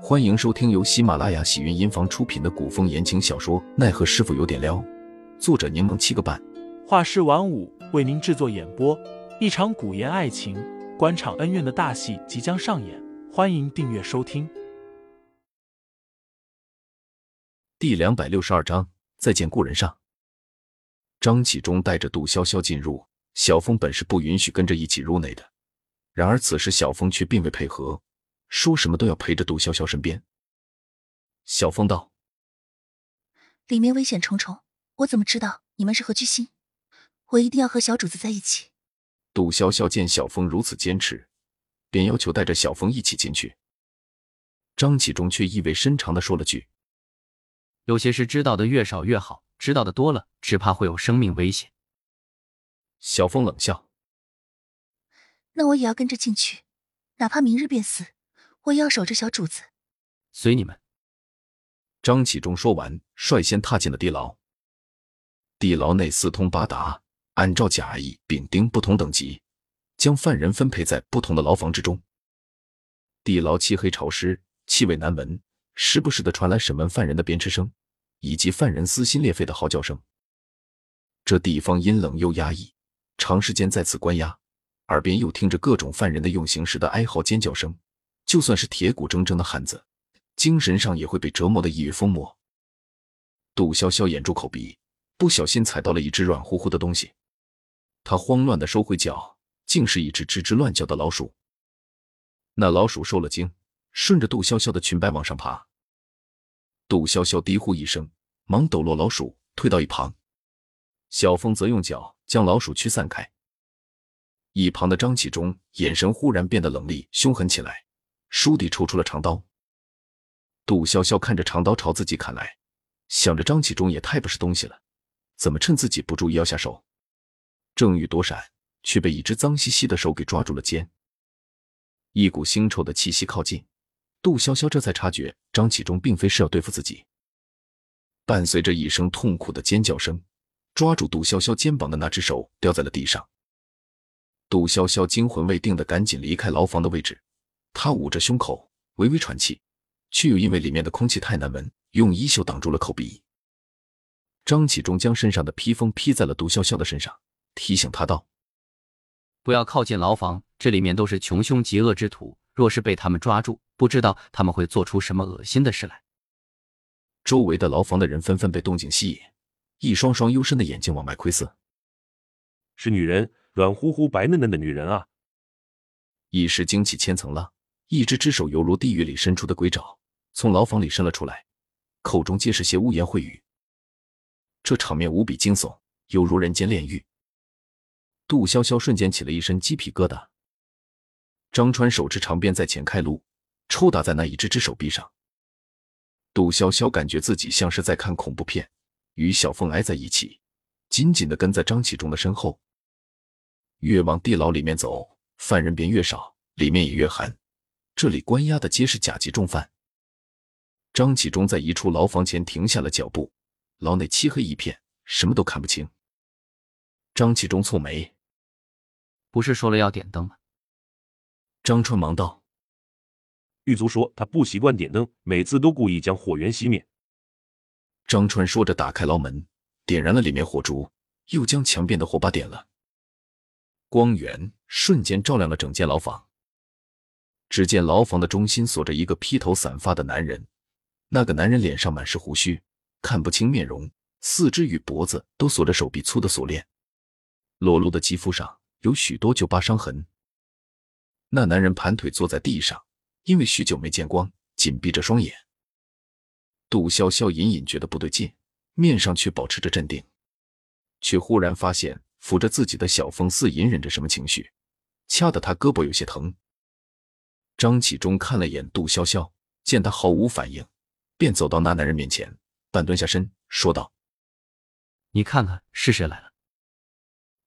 欢迎收听由喜马拉雅喜云音房出品的古风言情小说《奈何师傅有点撩》，作者柠檬七个半，画师晚舞为您制作演播。一场古言爱情、官场恩怨的大戏即将上演，欢迎订阅收听。第两百六十二章，再见故人上。张启忠带着杜潇潇进入，小峰本是不允许跟着一起入内的，然而此时小峰却并未配合。说什么都要陪着杜潇潇身边。小风道：“里面危险重重，我怎么知道你们是何居心？我一定要和小主子在一起。”杜潇潇见小峰如此坚持，便要求带着小峰一起进去。张启忠却意味深长的说了句：“有些事知道的越少越好，知道的多了，只怕会有生命危险。”小峰冷笑：“那我也要跟着进去，哪怕明日便死。”我要守着小主子，随你们。张启忠说完，率先踏进了地牢。地牢内四通八达，按照甲、乙、丙、丁不同等级，将犯人分配在不同的牢房之中。地牢漆黑潮湿，气味难闻，时不时的传来审问犯人的鞭笞声，以及犯人撕心裂肺的嚎叫声。这地方阴冷又压抑，长时间在此关押，耳边又听着各种犯人的用刑时的哀嚎尖叫声。就算是铁骨铮铮的汉子，精神上也会被折磨的抑郁疯魔。杜潇潇掩住口鼻，不小心踩到了一只软乎乎的东西，他慌乱的收回脚，竟是一只吱吱乱叫的老鼠。那老鼠受了惊，顺着杜潇潇的裙摆往上爬。杜潇潇低呼一声，忙抖落老鼠，退到一旁。小峰则用脚将老鼠驱散开。一旁的张启忠眼神忽然变得冷厉凶狠起来。倏地抽出了长刀，杜潇潇看着长刀朝自己砍来，想着张启忠也太不是东西了，怎么趁自己不注意要下手？正欲躲闪，却被一只脏兮兮的手给抓住了肩。一股腥臭的气息靠近，杜潇潇这才察觉张启忠并非是要对付自己。伴随着一声痛苦的尖叫声，抓住杜潇潇肩膀的那只手掉在了地上。杜潇潇惊魂未定的赶紧离开牢房的位置。他捂着胸口，微微喘气，却又因为里面的空气太难闻，用衣袖挡住了口鼻。张启忠将身上的披风披在了杜潇潇的身上，提醒他道：“不要靠近牢房，这里面都是穷凶极恶之徒，若是被他们抓住，不知道他们会做出什么恶心的事来。”周围的牢房的人纷纷被动静吸引，一双双幽深的眼睛往外窥视。是女人，软乎乎、白嫩嫩的女人啊！一时惊起千层浪。一只只手犹如地狱里伸出的鬼爪，从牢房里伸了出来，口中皆是些污言秽语。这场面无比惊悚，犹如人间炼狱。杜潇潇瞬间起了一身鸡皮疙瘩。张川手持长鞭在前开路，抽打在那一只只手臂上。杜潇潇感觉自己像是在看恐怖片，与小凤挨在一起，紧紧的跟在张启忠的身后。越往地牢里面走，犯人便越少，里面也越寒。这里关押的皆是甲级重犯。张启忠在一处牢房前停下了脚步，牢内漆黑一片，什么都看不清。张启忠蹙眉：“不是说了要点灯吗？”张川忙道：“狱卒说他不习惯点灯，每次都故意将火源熄灭。”张川说着，打开牢门，点燃了里面火烛，又将墙边的火把点了。光源瞬间照亮了整间牢房。只见牢房的中心锁着一个披头散发的男人，那个男人脸上满是胡须，看不清面容，四肢与脖子都锁着手臂粗的锁链，裸露的肌肤上有许多旧疤伤痕。那男人盘腿坐在地上，因为许久没见光，紧闭着双眼。杜潇潇隐隐觉得不对劲，面上却保持着镇定，却忽然发现抚着自己的小风似隐忍着什么情绪，掐得他胳膊有些疼。张启忠看了眼杜潇潇，见他毫无反应，便走到那男人面前，半蹲下身，说道：“你看看是谁来了。”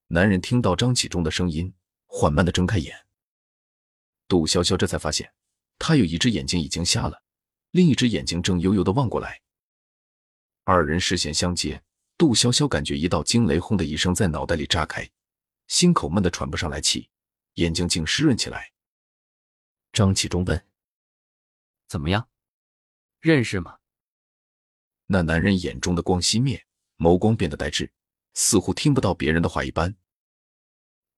男人听到张启忠的声音，缓慢的睁开眼。杜潇潇这才发现，他有一只眼睛已经瞎了，另一只眼睛正悠悠的望过来。二人视线相接，杜潇潇感觉一道惊雷轰的一声在脑袋里炸开，心口闷得喘不上来气，眼睛竟湿润起来。张启忠问：“怎么样？认识吗？那男人眼中的光熄灭，眸光变得呆滞，似乎听不到别人的话一般。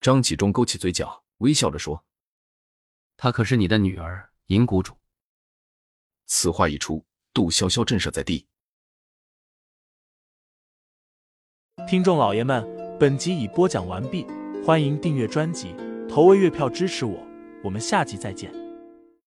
张启忠勾起嘴角，微笑着说：“她可是你的女儿，银谷主。”此话一出，杜潇潇震慑在地。听众老爷们，本集已播讲完毕，欢迎订阅专辑，投喂月票支持我，我们下集再见。